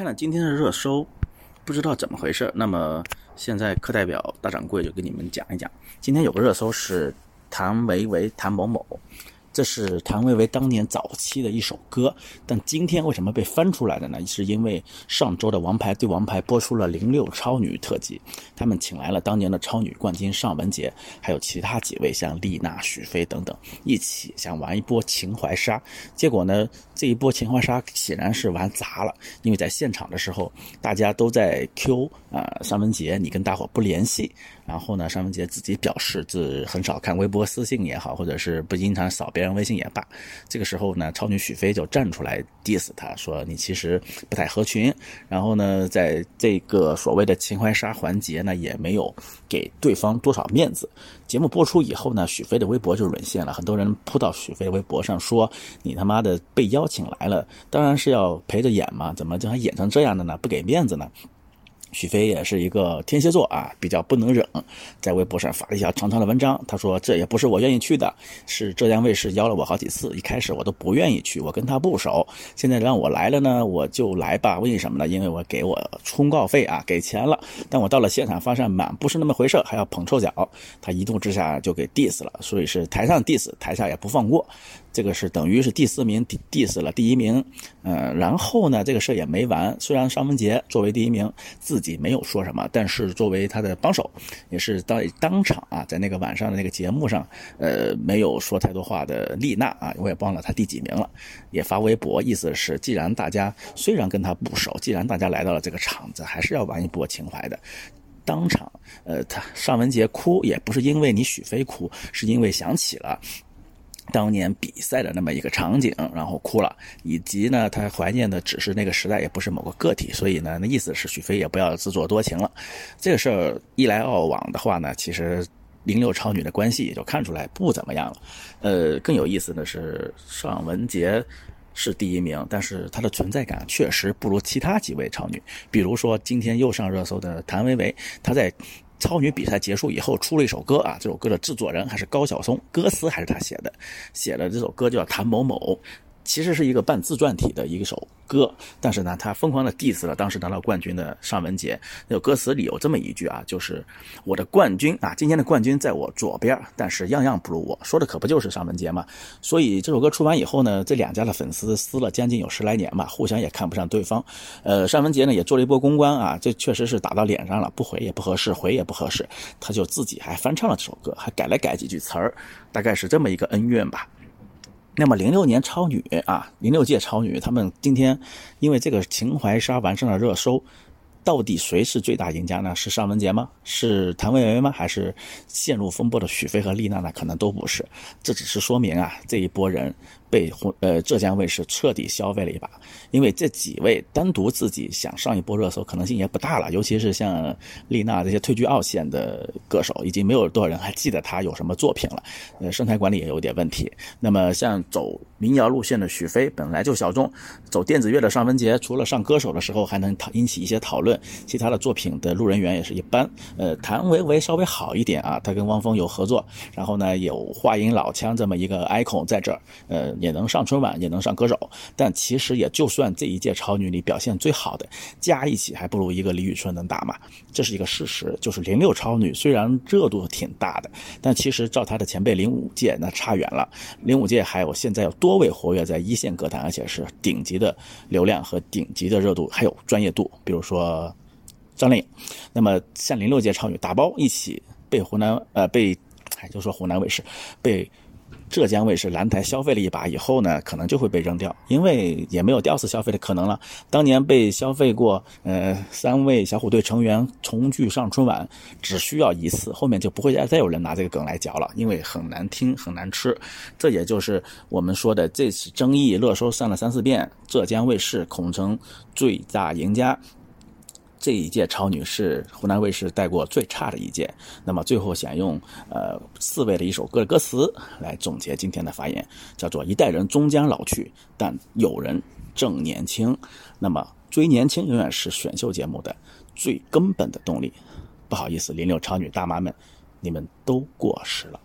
看了今天的热搜，不知道怎么回事。那么现在课代表大掌柜就跟你们讲一讲，今天有个热搜是谭维维、谭某某。这是谭维维当年早期的一首歌，但今天为什么被翻出来的呢？是因为上周的《王牌对王牌》播出了零六超女特辑，他们请来了当年的超女冠军尚雯婕，还有其他几位像丽娜、许飞等等，一起想玩一波情怀杀。结果呢，这一波情怀杀显然是玩砸了，因为在现场的时候，大家都在 Q 啊尚雯婕，你跟大伙不联系。然后呢，尚雯婕自己表示自很少看微博私信也好，或者是不经常扫别人微信也罢。这个时候呢，超女许飞就站出来 diss 他，说你其实不太合群。然后呢，在这个所谓的情怀杀环节呢，也没有给对方多少面子。节目播出以后呢，许飞的微博就沦陷了，很多人扑到许飞微博上说：“你他妈的被邀请来了，当然是要陪着演嘛，怎么就还演成这样的呢？不给面子呢？”许飞也是一个天蝎座啊，比较不能忍，在微博上发了一条长长的文章。他说：“这也不是我愿意去的，是浙江卫视邀了我好几次，一开始我都不愿意去，我跟他不熟。现在让我来了呢，我就来吧。为什么呢？因为我给我通告费啊，给钱了。但我到了现场发现满不是那么回事，还要捧臭脚。他一怒之下就给 diss 了，所以是台上 diss，台下也不放过。这个是等于是第四名 diss 了第一名。嗯，然后呢，这个事也没完。虽然尚雯婕作为第一名自己没有说什么，但是作为他的帮手，也是当当场啊，在那个晚上的那个节目上，呃，没有说太多话的丽娜啊，我也忘了她第几名了，也发微博，意思是既然大家虽然跟他不熟，既然大家来到了这个场子，还是要玩一波情怀的。当场，呃，他尚雯婕哭也不是因为你许飞哭，是因为想起了。当年比赛的那么一个场景，然后哭了，以及呢，他怀念的只是那个时代，也不是某个个体，所以呢，那意思是许飞也不要自作多情了。这个事儿一来二往的话呢，其实零六超女的关系也就看出来不怎么样了。呃，更有意思的是，尚雯婕是第一名，但是她的存在感确实不如其他几位超女，比如说今天又上热搜的谭维维，她在。超女比赛结束以后，出了一首歌啊，这首歌的制作人还是高晓松，歌词还是他写的，写的这首歌叫《谭某某》。其实是一个半自传体的一首歌，但是呢，他疯狂的 diss 了当时拿到冠军的尚雯婕。那首歌词里有这么一句啊，就是我的冠军啊，今天的冠军在我左边，但是样样不如我。说的可不就是尚雯婕吗？所以这首歌出完以后呢，这两家的粉丝撕了将近有十来年吧，互相也看不上对方。呃，尚雯婕呢也做了一波公关啊，这确实是打到脸上了，不回也不合适，回也不合适，他就自己还翻唱了这首歌，还改来改几句词儿，大概是这么一个恩怨吧。那么零六年超女啊，零六届超女，他们今天因为这个情怀杀完上了热搜，到底谁是最大赢家呢？是尚雯婕吗？是谭维维吗？还是陷入风波的许飞和丽娜呢？可能都不是。这只是说明啊，这一波人。被呃浙江卫视彻底消费了一把，因为这几位单独自己想上一波热搜可能性也不大了，尤其是像丽娜这些退居二线的歌手，已经没有多少人还记得她有什么作品了，呃，生态管理也有点问题。那么像走民谣路线的许飞本来就小众，走电子乐的尚雯婕除了上歌手的时候还能讨引起一些讨论，其他的作品的路人缘也是一般。呃，谭维维稍微好一点啊，他跟汪峰有合作，然后呢有话音老腔这么一个 icon 在这儿，呃。也能上春晚，也能上歌手，但其实也就算这一届超女里表现最好的，加一起还不如一个李宇春能打嘛，这是一个事实。就是零六超女虽然热度挺大的，但其实照她的前辈零五届那差远了。零五届还有现在有多多位活跃在一线歌坛，而且是顶级的流量和顶级的热度，还有专业度，比如说张靓颖。那么像零六届超女打包一起被湖南呃被，哎就说湖南卫视被。浙江卫视蓝台消费了一把以后呢，可能就会被扔掉，因为也没有吊死消费的可能了。当年被消费过，呃，三位小虎队成员重聚上春晚，只需要一次，后面就不会再再有人拿这个梗来嚼了，因为很难听，很难吃。这也就是我们说的这次争议热搜上了三四遍，浙江卫视恐成最大赢家。这一届超女是湖南卫视带过最差的一届。那么最后想用呃四位的一首歌的歌词来总结今天的发言，叫做“一代人终将老去，但有人正年轻”。那么追年轻永远是选秀节目的最根本的动力。不好意思，零六超女大妈们，你们都过时了。